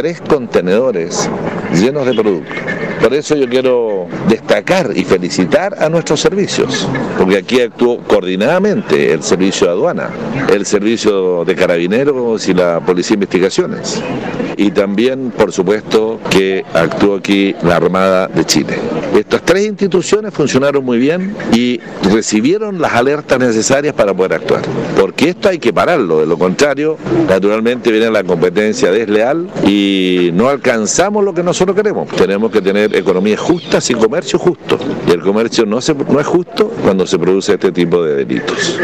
tres contenedores llenos de productos. Por eso yo quiero destacar y felicitar a nuestros servicios, porque aquí actuó coordinadamente el servicio de aduana, el servicio de carabineros y la policía de investigaciones. Y también, por supuesto, que actuó aquí la Armada de Chile. Estas tres instituciones funcionaron muy bien y recibieron las alertas necesarias para poder actuar. Porque esto hay que pararlo, de lo contrario, naturalmente viene la competencia desleal y no alcanzamos lo que nosotros queremos. Tenemos que tener economía justa y comercio justo. Y el comercio no, se, no es justo cuando se produce este tipo de delitos.